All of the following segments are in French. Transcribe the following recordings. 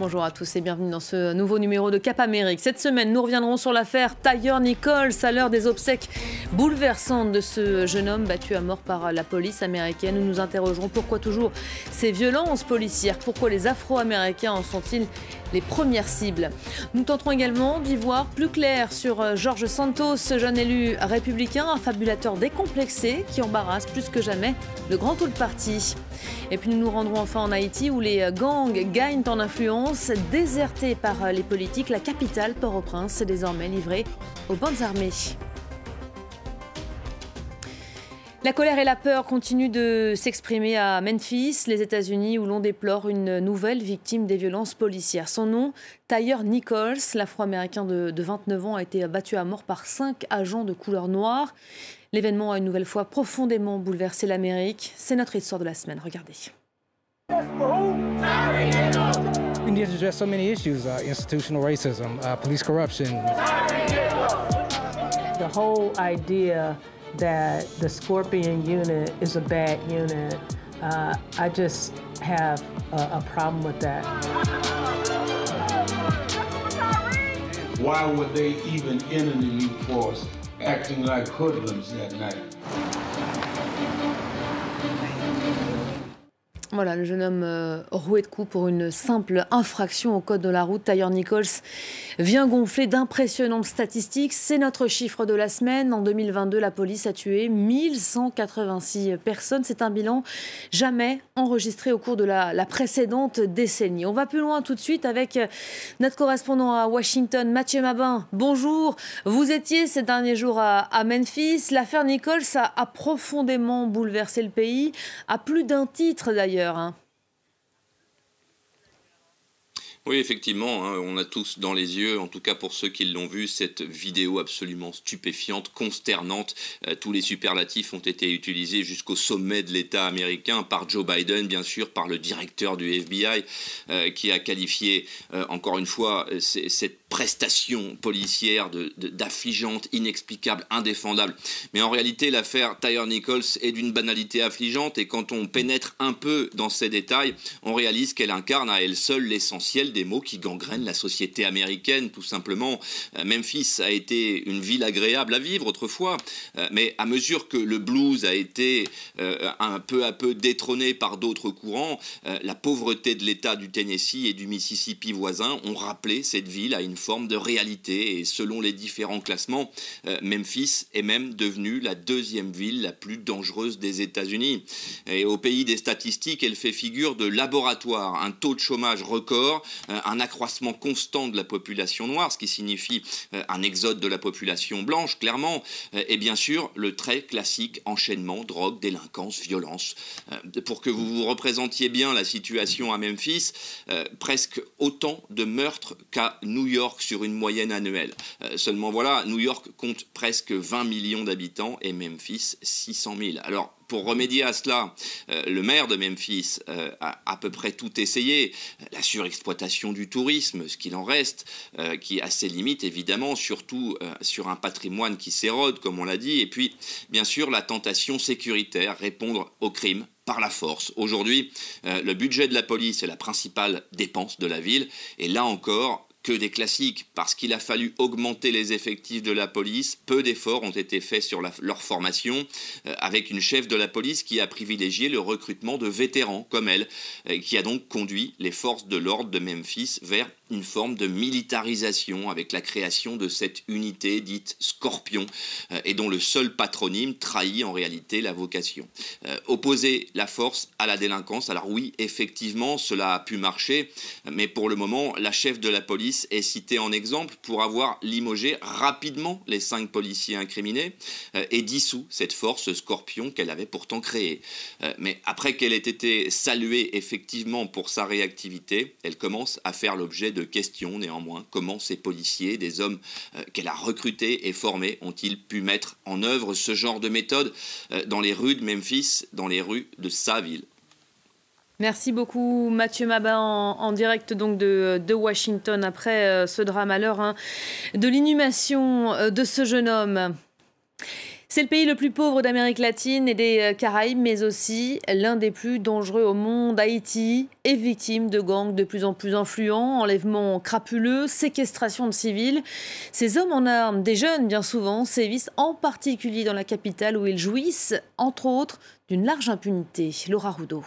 Bonjour à tous et bienvenue dans ce nouveau numéro de Cap Amérique. Cette semaine, nous reviendrons sur l'affaire Tyre Nichols à l'heure des obsèques bouleversantes de ce jeune homme battu à mort par la police américaine. Nous nous interrogerons pourquoi toujours ces violences policières, pourquoi les Afro-Américains en sont-ils les premières cibles? Nous tenterons également d'y voir plus clair sur Georges Santos, ce jeune élu républicain, un fabulateur décomplexé qui embarrasse plus que jamais le grand tout parti. Et puis nous nous rendrons enfin en Haïti où les gangs gagnent en influence. Désertée par les politiques, la capitale, Port-au-Prince, est désormais livrée aux bandes armées. La colère et la peur continuent de s'exprimer à Memphis, les États-Unis, où l'on déplore une nouvelle victime des violences policières. Son nom, Tyre Nichols, l'afro-américain de, 29 ans, a été battu à mort par cinq agents de couleur noire. L'événement a une nouvelle fois profondément bouleversé l'Amérique. C'est notre histoire de la semaine. Regardez. We need to address so many issues: uh, institutional racism, uh, police corruption. The whole idea that the Scorpion unit is a bad unit, uh, I just have a, a problem with that. Why would they even enter the new force acting like hoodlums that night? Voilà, le jeune homme euh, roué de coups pour une simple infraction au code de la route. Tyre Nichols vient gonfler d'impressionnantes statistiques. C'est notre chiffre de la semaine. En 2022, la police a tué 1186 personnes. C'est un bilan jamais enregistré au cours de la, précédente décennie. On va plus loin tout de suite avec notre correspondant à Washington, Mathieu Mabin. Bonjour. Vous étiez ces derniers jours à, Memphis. L'affaire Nichols a profondément bouleversé le pays, à plus d'un titre d'ailleurs. Hein. Oui, effectivement, hein, on a tous dans les yeux, en tout cas pour ceux qui l'ont vu, cette vidéo absolument stupéfiante, consternante. Euh, tous les superlatifs ont été utilisés jusqu'au sommet de l'État américain par Joe Biden, bien sûr, par le directeur du FBI, euh, qui a qualifié, euh, encore une fois, cette prestation policière d'affligeante, inexplicable, indéfendable. Mais en réalité, l'affaire Tyre Nichols est d'une banalité affligeante et quand on pénètre un peu dans ces détails, on réalise qu'elle incarne à elle seule l'essentiel des mots qui gangrènent la société américaine, tout simplement. Euh, Memphis a été une ville agréable à vivre autrefois, euh, mais à mesure que le blues a été euh, un peu à peu détrôné par d'autres courants, la pauvreté de l'État du Tennessee et du Mississippi voisin ont rappelé cette ville à une forme de réalité. Et selon les différents classements, Memphis est même devenue la deuxième ville la plus dangereuse des États-Unis. Et au pays des statistiques, elle fait figure de laboratoire, un taux de chômage record, euh, un accroissement constant de la population noire, ce qui signifie euh, un exode de la population blanche, clairement, euh, et bien sûr le très classique enchaînement drogue, délinquance, violence. Pour que vous vous représentiez bien la situation à Memphis, presque autant de meurtres qu'à New York sur une moyenne annuelle. Seulement voilà, New York compte presque 20 millions d'habitants et Memphis 600 000. Alors pour remédier à cela, euh, le maire de Memphis euh, a à peu près tout essayé. La surexploitation du tourisme, ce qu'il en reste, euh, qui a ses limites évidemment, surtout sur un patrimoine qui s'érode, comme on l'a dit. Et puis, bien sûr, la tentation sécuritaire, répondre au crime par la force. Aujourd'hui, le budget de la police est la principale dépense de la ville. Et là encore, que des classiques, parce qu'il a fallu augmenter les effectifs de la police. Peu d'efforts ont été faits sur leur formation, euh, avec une chef de la police qui a privilégié le recrutement de vétérans comme elle, euh, qui a donc conduit les forces de l'ordre de Memphis vers une forme de militarisation avec la création de cette unité dite Scorpion euh, et dont le seul patronyme trahit en réalité la vocation. Euh, opposer la force à la délinquance, alors oui, effectivement, cela a pu marcher, mais pour le moment, la chef de la police est citée en exemple pour avoir limogé rapidement les cinq policiers incriminés euh, et dissous cette force Scorpion qu'elle avait pourtant créée. mais après qu'elle ait été saluée effectivement pour sa réactivité, elle commence à faire l'objet de questions néanmoins. Comment ces policiers, des hommes euh, qu'elle a recrutés et formés, ont-ils pu mettre en œuvre ce genre de méthode euh, dans les rues de Memphis, dans les rues de sa ville Merci beaucoup Mathieu Mabin en, direct donc de, Washington après euh, ce drame à l'heure hein, de l'inhumation de ce jeune homme. C'est le pays le plus pauvre d'Amérique latine et des euh, Caraïbes, mais aussi l'un des plus dangereux au monde. Haïti est victime de gangs de plus en plus influents, enlèvements crapuleux, séquestration de civils. Ces hommes en armes, des jeunes bien souvent, sévissent en particulier dans la capitale où ils jouissent, entre autres, d'une large impunité. Laura Roudot.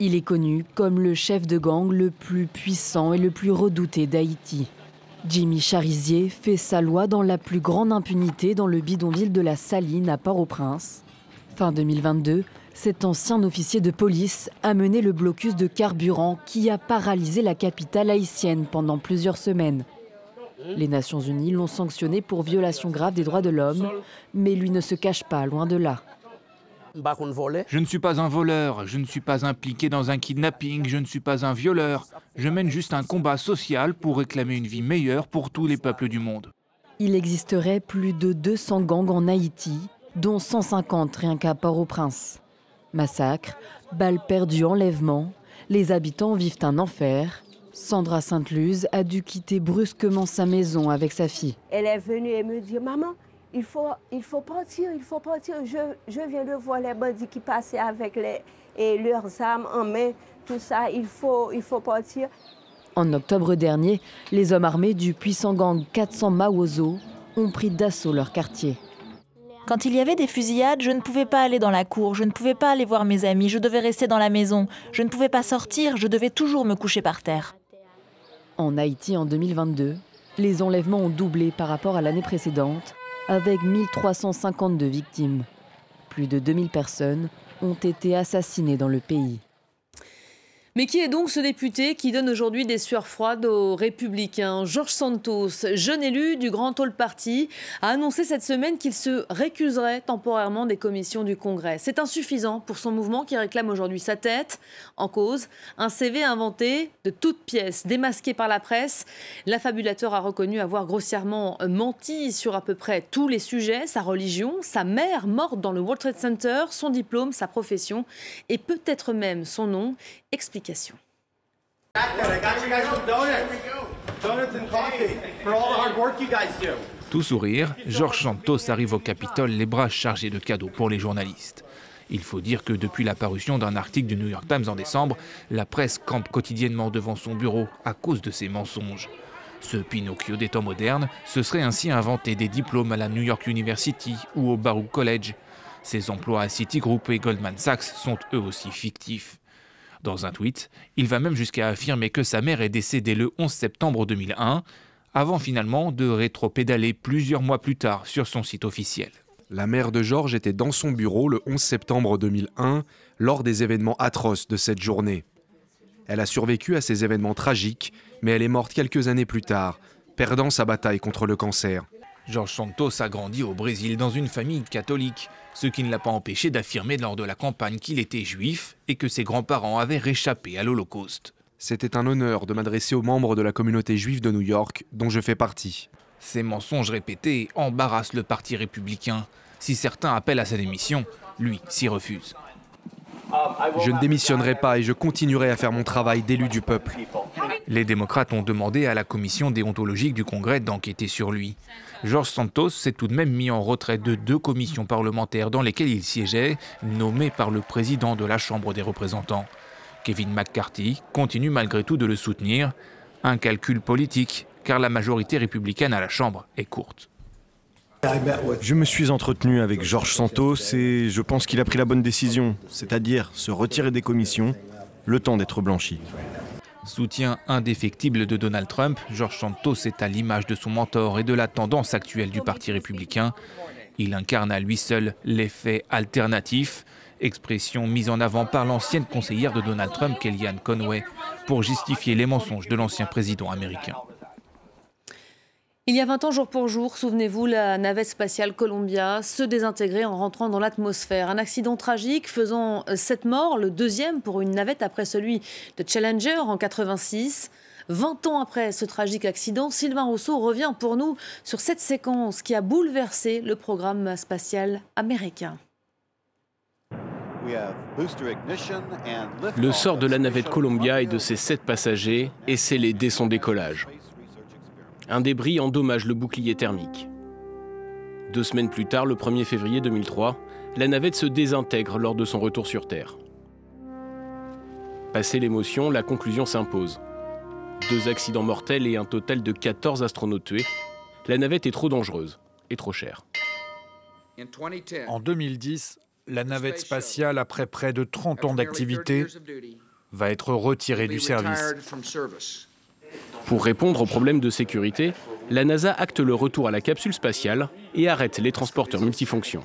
Il est connu comme le chef de gang le plus puissant et le plus redouté d'Haïti. Jimmy Charizier fait sa loi dans la plus grande impunité dans le bidonville de la Saline à Port-au-Prince. Fin 2022, cet ancien officier de police a mené le blocus de carburant qui a paralysé la capitale haïtienne pendant plusieurs semaines. Les Nations Unies l'ont sanctionné pour violation grave des droits de l'homme, mais lui ne se cache pas, loin de là. Je ne suis pas un voleur, je ne suis pas impliqué dans un kidnapping, je ne suis pas un violeur. Je mène juste un combat social pour réclamer une vie meilleure pour tous les peuples du monde. Il existerait plus de 200 gangs en Haïti, dont 150 rien qu'à Port-au-Prince. Massacres, balles perdues, enlèvements, les habitants vivent un enfer. Sandra Sainte-Luz a dû quitter brusquement sa maison avec sa fille. Elle est venue et me dit Maman, il faut, il faut partir, il faut partir. Je, je viens de voir les bandits qui passaient avec les, et leurs armes en main, tout ça, il faut, il faut partir. En octobre dernier, les hommes armés du puissant gang 400 Mawozo ont pris d'assaut leur quartier. Quand il y avait des fusillades, je ne pouvais pas aller dans la cour, je ne pouvais pas aller voir mes amis, je devais rester dans la maison, je ne pouvais pas sortir, je devais toujours me coucher par terre. En Haïti en 2022, les enlèvements ont doublé par rapport à l'année précédente avec 1352 victimes. Plus de 2000 personnes ont été assassinées dans le pays. Mais qui est donc ce député qui donne aujourd'hui des sueurs froides aux républicains? Georges Santos, jeune élu du Grand Hall Party, a annoncé cette semaine qu'il se récuserait temporairement des commissions du Congrès. C'est insuffisant pour son mouvement qui réclame aujourd'hui sa tête. En cause, un CV inventé de toutes pièces, démasqué par la presse. L'affabulateur a reconnu avoir grossièrement menti sur à peu près tous les sujets, sa religion, sa mère morte dans le World Trade Center, son diplôme, sa profession et peut-être même son nom. Tout sourire, Georges Santos arrive au Capitole les bras chargés de cadeaux pour les journalistes. Il faut dire que depuis la parution d'un article du New York Times en décembre, la presse campe quotidiennement devant son bureau à cause de ses mensonges. Ce Pinocchio des temps modernes se serait ainsi inventé des diplômes à la New York University ou au Baruch College. Ses emplois à Citigroup et Goldman Sachs sont eux aussi fictifs. Dans un tweet, il va même jusqu'à affirmer que sa mère est décédée le 11 septembre 2001, avant finalement de rétro-pédaler plusieurs mois plus tard sur son site officiel. La mère de Georges était dans son bureau le 11 septembre 2001, lors des événements atroces de cette journée. Elle a survécu à ces événements tragiques, mais elle est morte quelques années plus tard, perdant sa bataille contre le cancer. Georges Santos a grandi au Brésil dans une famille catholique, ce qui ne l'a pas empêché d'affirmer lors de la campagne qu'il était juif et que ses grands-parents avaient réchappé à l'Holocauste. C'était un honneur de m'adresser aux membres de la communauté juive de New York, dont je fais partie. Ces mensonges répétés embarrassent le Parti républicain. Si certains appellent à sa démission, lui s'y refuse. Je ne démissionnerai pas et je continuerai à faire mon travail d'élu du peuple. Les démocrates ont demandé à la commission déontologique du Congrès d'enquêter sur lui. Georges Santos s'est tout de même mis en retrait de deux commissions parlementaires dans lesquelles il siégeait, nommées par le président de la Chambre des représentants. Kevin McCarthy continue malgré tout de le soutenir. Un calcul politique, car la majorité républicaine à la Chambre est courte. Je me suis entretenu avec Georges Santos et je pense qu'il a pris la bonne décision, c'est-à-dire se retirer des commissions, le temps d'être blanchi. Soutien indéfectible de Donald Trump, Georges Santos est à l'image de son mentor et de la tendance actuelle du Parti républicain. Il incarne à lui seul l'effet alternatif, expression mise en avant par l'ancienne conseillère de Donald Trump, Kellyanne Conway, pour justifier les mensonges de l'ancien président américain. Il y a 20 ans, jour pour jour, souvenez-vous, la navette spatiale Columbia se désintégrait en rentrant dans l'atmosphère. Un accident tragique faisant sept morts, le deuxième pour une navette après celui de Challenger en 86. 20 ans après ce tragique accident, Sylvain Rousseau revient pour nous sur cette séquence qui a bouleversé le programme spatial américain. Le sort de la navette Columbia et de ses sept passagers est scellé dès son décollage. Un débris endommage le bouclier thermique. Deux semaines plus tard, le 1er février 2003, la navette se désintègre lors de son retour sur Terre. Passé l'émotion, la conclusion s'impose. Deux accidents mortels et un total de 14 astronautes tués. La navette est trop dangereuse et trop chère. En 2010, la navette spatiale, après près de 30 ans d'activité, va être retirée du service. Pour répondre aux problèmes de sécurité, la NASA acte le retour à la capsule spatiale et arrête les transporteurs multifonctions.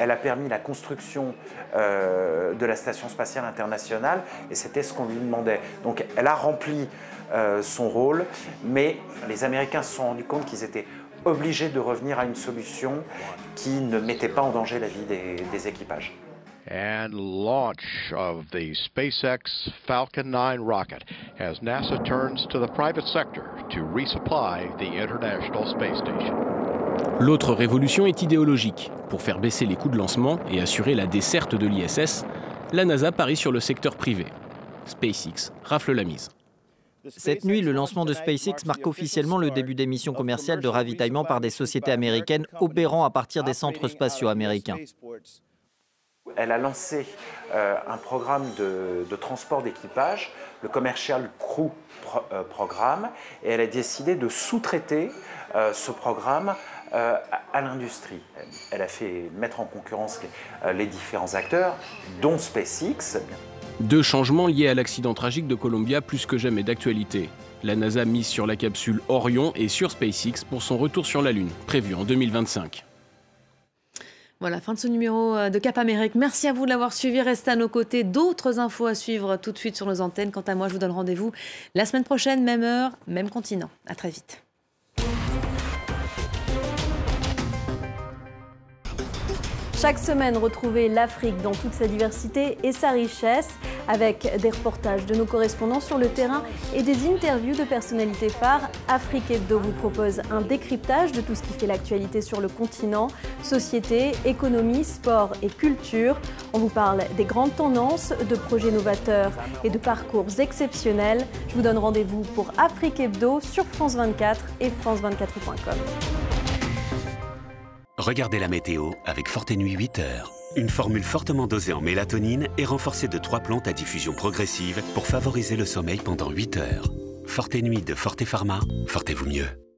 Elle a permis la construction euh, de la Station spatiale internationale et c'était ce qu'on lui demandait. Donc elle a rempli euh, son rôle, mais les Américains se sont rendus compte qu'ils étaient obligés de revenir à une solution qui ne mettait pas en danger la vie des, des équipages. And launch of the SpaceX Falcon 9 rocket as NASA turns to the private sector to resupply the International Space Station. L'autre révolution est idéologique. Pour faire baisser les coûts de lancement et assurer la desserte de l'ISS, la NASA parie sur le secteur privé. SpaceX rafle la mise. Cette nuit, le lancement de SpaceX marque officiellement le début des missions commerciales de ravitaillement par des sociétés américaines opérant à partir des centres spatiaux américains. Elle a lancé euh, un programme de, transport d'équipage, le Commercial Crew euh, Programme, et elle a décidé de sous-traiter euh, ce programme à, l'industrie. Elle a fait mettre en concurrence les différents acteurs, dont SpaceX. Deux changements liés à l'accident tragique de Columbia plus que jamais d'actualité. La NASA mise sur la capsule Orion et sur SpaceX pour son retour sur la Lune, prévu en 2025. Voilà, fin de ce numéro euh, de Cap Amérique. Merci à vous de l'avoir suivi. Restez à nos côtés. D'autres infos à suivre tout de suite sur nos antennes. Quant à moi, je vous donne rendez-vous la semaine prochaine, même heure, même continent. À très vite. Chaque semaine, retrouvez l'Afrique dans toute sa diversité et sa richesse avec des reportages de nos correspondants sur le terrain et des interviews de personnalités phares. Afrique Hebdo vous propose un décryptage de tout ce qui fait l'actualité sur le continent, société, économie, sport et culture. On vous parle des grandes tendances, de projets novateurs et de parcours exceptionnels. Je vous donne rendez-vous pour Afrique Hebdo sur France 24 et france24.com. Regardez la météo avec Forte Nuit 8 heures. Une formule fortement dosée en mélatonine et renforcée de trois plantes à diffusion progressive pour favoriser le sommeil pendant 8 heures. Forte Nuit de Forte Pharma, fortez-vous mieux.